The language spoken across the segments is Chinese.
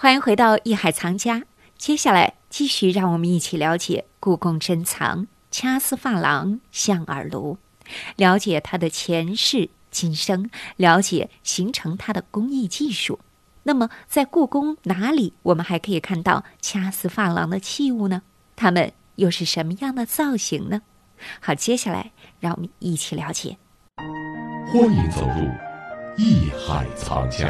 欢迎回到《艺海藏家》，接下来继续让我们一起了解故宫珍藏掐丝珐琅象耳炉，了解它的前世今生，了解形成它的工艺技术。那么，在故宫哪里我们还可以看到掐丝珐琅的器物呢？它们又是什么样的造型呢？好，接下来让我们一起了解。欢迎走入《艺海藏家》。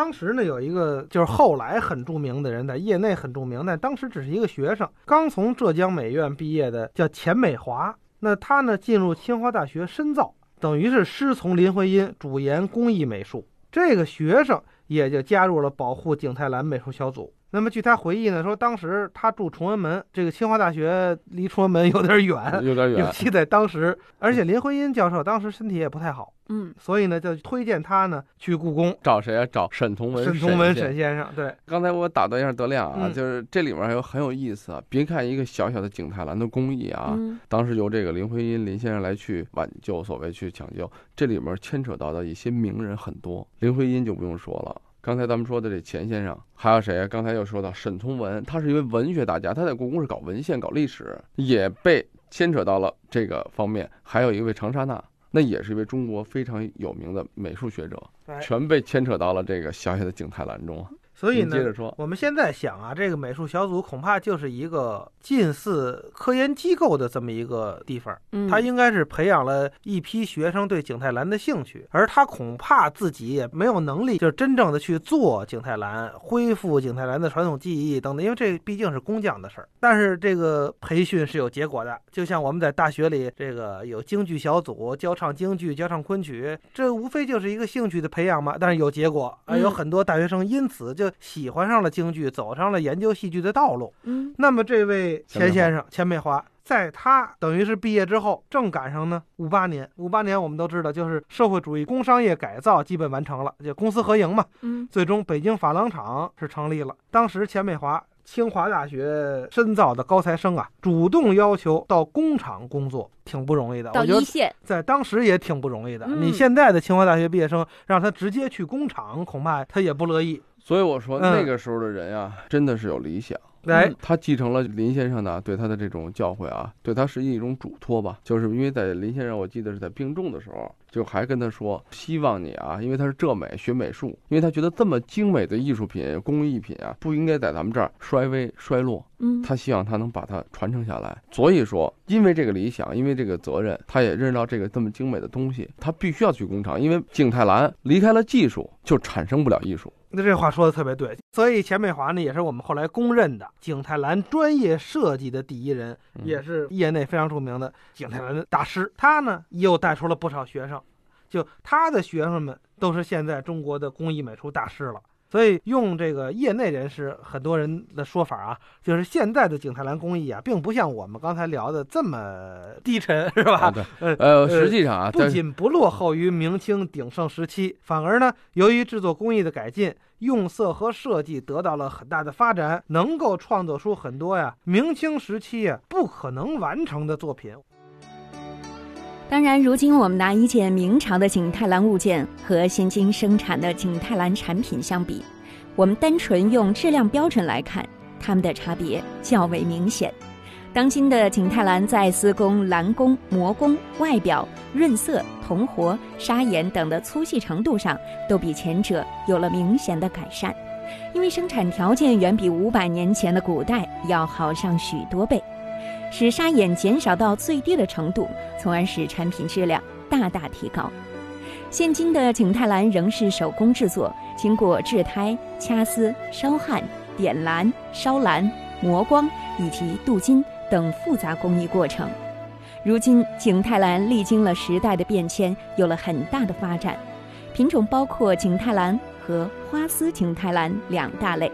当时呢，有一个就是后来很著名的人，在业内很著名，但当时只是一个学生，刚从浙江美院毕业的，叫钱美华。那他呢，进入清华大学深造，等于是师从林徽因，主研工艺美术。这个学生也就加入了保护景泰蓝美术小组。那么据他回忆呢，说当时他住崇文门，这个清华大学离崇文门有点远，有点 远。尤其在当时，而且林徽因教授当时身体也不太好，嗯，所以呢就推荐他呢去故宫找谁啊？找沈从文。沈从文沈沈先生，对。刚才我打断一下德亮啊，嗯就是这里面还有很有意思啊。别看一个小小的景泰蓝的工艺啊，嗯当时由这个林徽因林先生来去挽救，所谓去抢救，这里面牵扯到的一些名人很多。林徽因就不用说了。刚才咱们说的这钱先生，还有谁啊？刚才又说到沈从文，他是一位文学大家，他在故宫是搞文献、搞历史，也被牵扯到了这个方面。还有一位长沙娜，那也是一位中国非常有名的美术学者，哎全被牵扯到了这个小小的景泰蓝中。所以呢接着，说，我们现在想啊，这个美术小组恐怕就是一个近似科研机构的这么一个地方，嗯，他应该是培养了一批学生对景泰蓝的兴趣，而他恐怕自己也没有能力，就是真正的去做景泰蓝，恢复景泰蓝的传统技艺等等，因为这毕竟是工匠的事儿。但是这个培训是有结果的，就像我们在大学里这个有京剧小组教唱京剧、教唱昆曲，这无非就是一个兴趣的培养嘛。但是有结果啊，嗯有很多大学生因此就喜欢上了京剧，走上了研究戏剧的道路。嗯那么这位钱先生钱美华，在他等于是毕业之后，正赶上呢五八年。五八年我们都知道，就是社会主义工商业改造基本完成了，就公私合营嘛。嗯最终北京珐琅厂是成立了。当时钱美华。清华大学深造的高材生啊，主动要求到工厂工作，挺不容易的。到我觉得一线，在当时也挺不容易的。嗯你现在的清华大学毕业生让他直接去工厂，恐怕他也不乐意。所以我说嗯那个时候的人啊，真的是有理想。哎，他继承了林先生呢对他的这种教诲啊，对他是一种嘱托吧。就是因为在林先生，我记得是在病重的时候，就还跟他说，希望你啊，因为他是浙美学美术，因为他觉得这么精美的艺术品、工艺品啊，不应该在咱们这儿衰微衰落。嗯，他希望他能把它传承下来。所以说，因为这个理想，因为这个责任，他也认识到这个这么精美的东西，他必须要去工厂。因为景泰蓝离开了技术，就产生不了艺术。那这话说的特别对，所以钱美华呢也是我们后来公认的景泰蓝专业设计的第一人，嗯也是业内非常著名的景泰蓝的大师。他呢又带出了不少学生，就他的学生们都是现在中国的工艺美术大师了。所以用这个业内人士很多人的说法啊，就是现在的景泰蓝工艺啊，并不像我们刚才聊的这么低沉，是吧？啊，对，呃呃，实际上啊，不仅不落后于明清鼎盛时期，反而呢，由于制作工艺的改进，用色和设计得到了很大的发展，能够创作出很多呀明清时期呀不可能完成的作品。当然，如今我们拿一件明朝的景泰蓝物件和现今生产的景泰蓝产品相比，我们单纯用质量标准来看，它们的差别较为明显。当今的景泰蓝在丝工、蓝工、磨工、外表、润色、铜活、砂岩等的粗细程度上，都比前者有了明显的改善，因为生产条件远比五百年前的古代要好上许多倍。使砂眼减少到最低的程度，从而使产品质量大大提高。现今的景泰蓝仍是手工制作，经过制胎、掐丝、烧焊、点蓝、烧蓝、磨光以及镀金等复杂工艺过程。如今，景泰蓝历经了时代的变迁，有了很大的发展，品种包括景泰蓝和花丝景泰蓝两大类。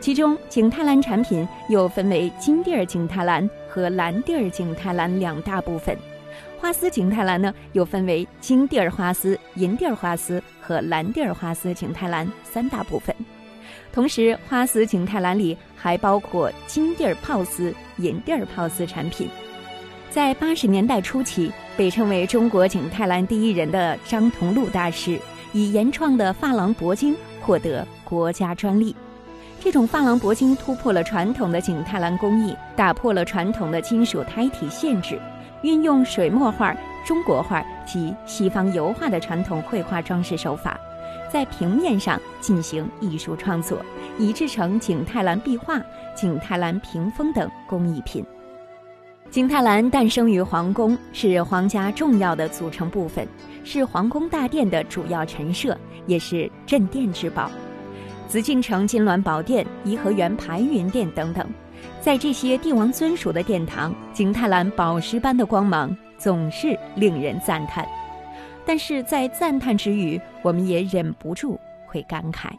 其中，景泰蓝产品又分为金地儿景泰蓝和蓝地儿景泰蓝两大部分。花丝景泰蓝呢，又分为金地儿花丝、银地儿花丝和蓝地儿花丝景泰蓝三大部分。同时，花丝景泰蓝里还包括金地儿泡丝、银地儿泡丝产品。在八十年代初期，被称为中国景泰蓝第一人的张同禄大师，以原创的珐琅铂金获得国家专利。这种珐琅铂金突破了传统的景泰蓝工艺，打破了传统的金属胎体限制，运用水墨画、中国画及西方油画的传统绘画装饰手法，在平面上进行艺术创作，以制成景泰蓝壁画、景泰蓝屏风等工艺品。景泰蓝诞生于皇宫，是皇家重要的组成部分，是皇宫大殿的主要陈设，也是镇殿之宝。紫禁城金銮宝殿、颐和园排云殿等等，在这些帝王尊属的殿堂，景泰蓝宝石般的光芒总是令人赞叹。但是在赞叹之余，我们也忍不住会感慨。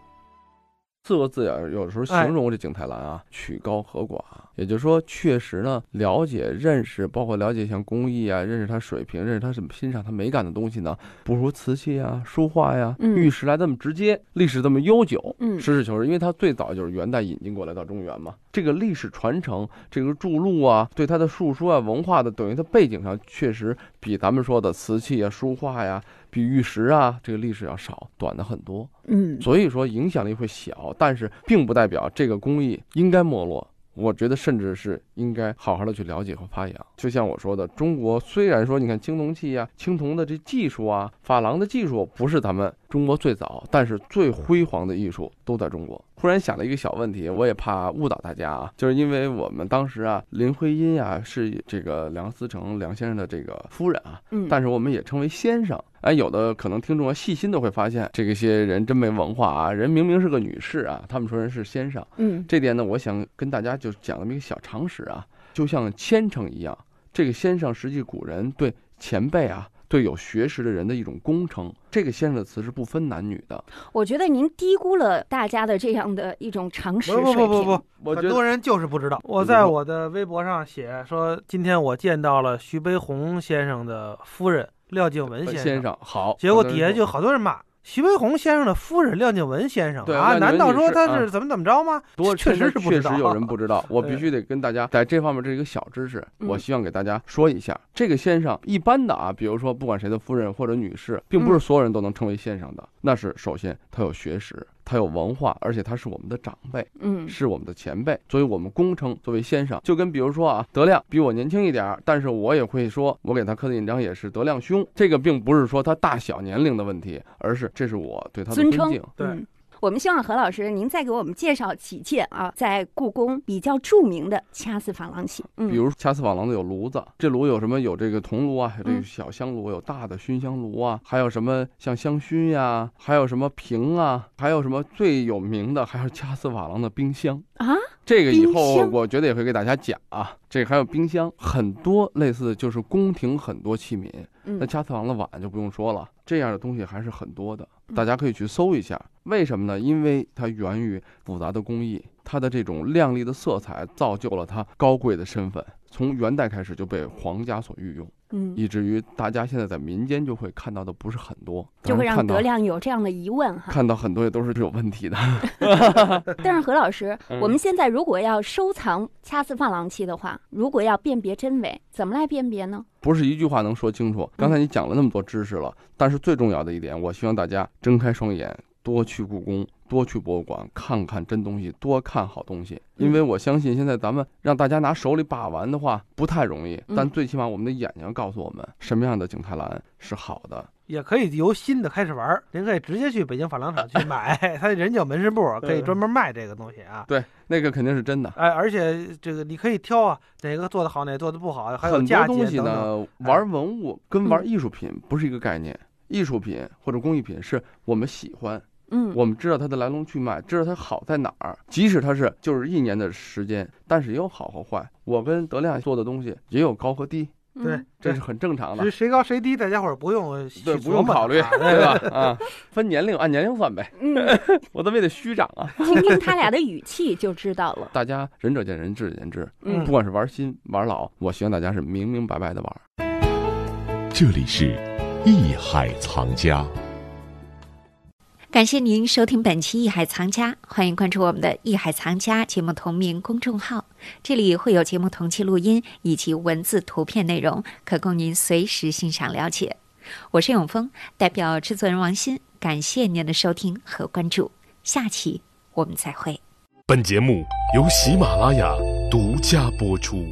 四个字呀，有时候形容这景泰蓝啊，曲高和寡。也就是说，确实呢，了解、认识，包括了解像工艺啊，认识它水平，认识它什么欣赏它美感的东西呢，不如瓷器啊、书画呀、玉石来这么直接，历史这么悠久。嗯，实事求是，因为它最早就是元代引进过来到中原嘛，这个历史传承、这个著录啊，对它的述说啊、文化的等于它背景上，确实比咱们说的瓷器啊、书画呀、比玉石啊这个历史要少，短的很多。嗯，所以说影响力会小，但是并不代表这个工艺应该没落。我觉得甚至是应该好好的去了解和发扬。就像我说的，中国虽然说你看青铜器啊、青铜的这技术啊、珐琅的技术不是咱们中国最早，但是最辉煌的艺术都在中国。忽然想了一个小问题，我也怕误导大家啊，就是因为我们当时啊，林徽因啊是这个梁思成梁先生的这个夫人啊，嗯，但是我们也称为先生。哎，有的可能听众啊细心的会发现，这个些人真没文化啊，人明明是个女士啊，他们说人是先生。嗯，这点呢，我想跟大家就讲那么一个小常识啊，就像谦称一样，这个先生实际古人对前辈啊。对有学识的人的一种工程，这个先生的词是不分男女的。我觉得您低估了大家的这样的一种常识水不平。不不不我觉得很多人就是不知道。我在我的微博上写说，今天我见到了徐悲鸿先生的夫人廖静文先先生好，结果底下就好多人骂。徐悲鸿先生的夫人廖静文先生对啊，难道说他是是怎么怎么着吗？多确实是不知道确实有人不知道，我必须得跟大家在这方面这一个小知识，嗯我希望给大家说一下。这个先生一般的啊，比如说不管谁的夫人或者女士，并不是所有人都能称为先生的。那是首先他有学识，他有文化，而且他是我们的长辈，嗯是我们的前辈，所以我们恭称作为先生。就跟比如说啊，德亮比我年轻一点儿，但是我也会说，我给他刻的印章也是德亮兄。这个并不是说他大小年龄的问题，而是这是我对他的尊敬。对嗯我们希望何老师您再给我们介绍几件啊，在故宫比较著名的掐丝珐琅器。嗯，比如掐丝珐琅的有炉子，这炉有什么？有这个铜炉啊，有这个嗯小香炉，有大的熏香炉啊，还有什么像香薰呀，还有什么瓶啊，还有什么最有名的，还有掐丝珐琅的冰箱。啊，这个以后我觉得也会给大家讲啊。这个还有冰箱，很多类似的就是宫廷很多器皿。嗯那掐丝珐琅的碗就不用说了，这样的东西还是很多的，嗯大家可以去搜一下。为什么呢？因为它源于复杂的工艺，它的这种亮丽的色彩造就了它高贵的身份。从元代开始就被皇家所御用，嗯，以至于大家现在在民间就会看到的不是很多，就会让德亮有这样的疑问哈。看到很多也都是有问题的。但是何老师，嗯我们现在如果要收藏掐丝珐琅器的话，如果要辨别真伪，怎么来辨别呢？不是一句话能说清楚。刚才你讲了那么多知识了，但是最重要的一点，我希望大家睁开双眼，多去故宫，多去博物馆，看看真东西，多看好东西。因为我相信现在咱们让大家拿手里把玩的话不太容易，嗯但最起码我们的眼睛告诉我们什么样的景泰蓝是好的。也可以由新的开始玩儿，您可以直接去北京珐琅厂去买，他人家有门市部，可以专门卖这个东西啊。对，那个肯定是真的。哎，而且这个你可以挑啊，哪个做的好，哪个做的不好，还有很价多东西钱等等。玩文物跟玩嗯艺术品不是一个概念。艺术品或者工艺品是我们喜欢，嗯，我们知道它的来龙去脉，知道它好在哪儿。即使它是就是一年的时间，但是也有好和坏。我跟德亮做的东西也有高和低，对嗯，这是很正常的谁，谁高谁低，大家伙儿不用对，不用考虑，啊对吧？啊，分年龄按年龄算呗，嗯，我怎么也得虚长啊。听听他俩的语气就知道了。大家仁者见仁，智者见智，嗯不管是玩新玩老，我希望大家是明明白白的玩。这里是艺海藏家。感谢您收听本期《艺海藏家》，欢迎关注我们的《艺海藏家》节目同名公众号，这里会有节目同期录音以及文字、图片内容，可供您随时欣赏了解。我是永峰，代表制作人王鑫，感谢您的收听和关注，下期我们再会。本节目由喜马拉雅独家播出。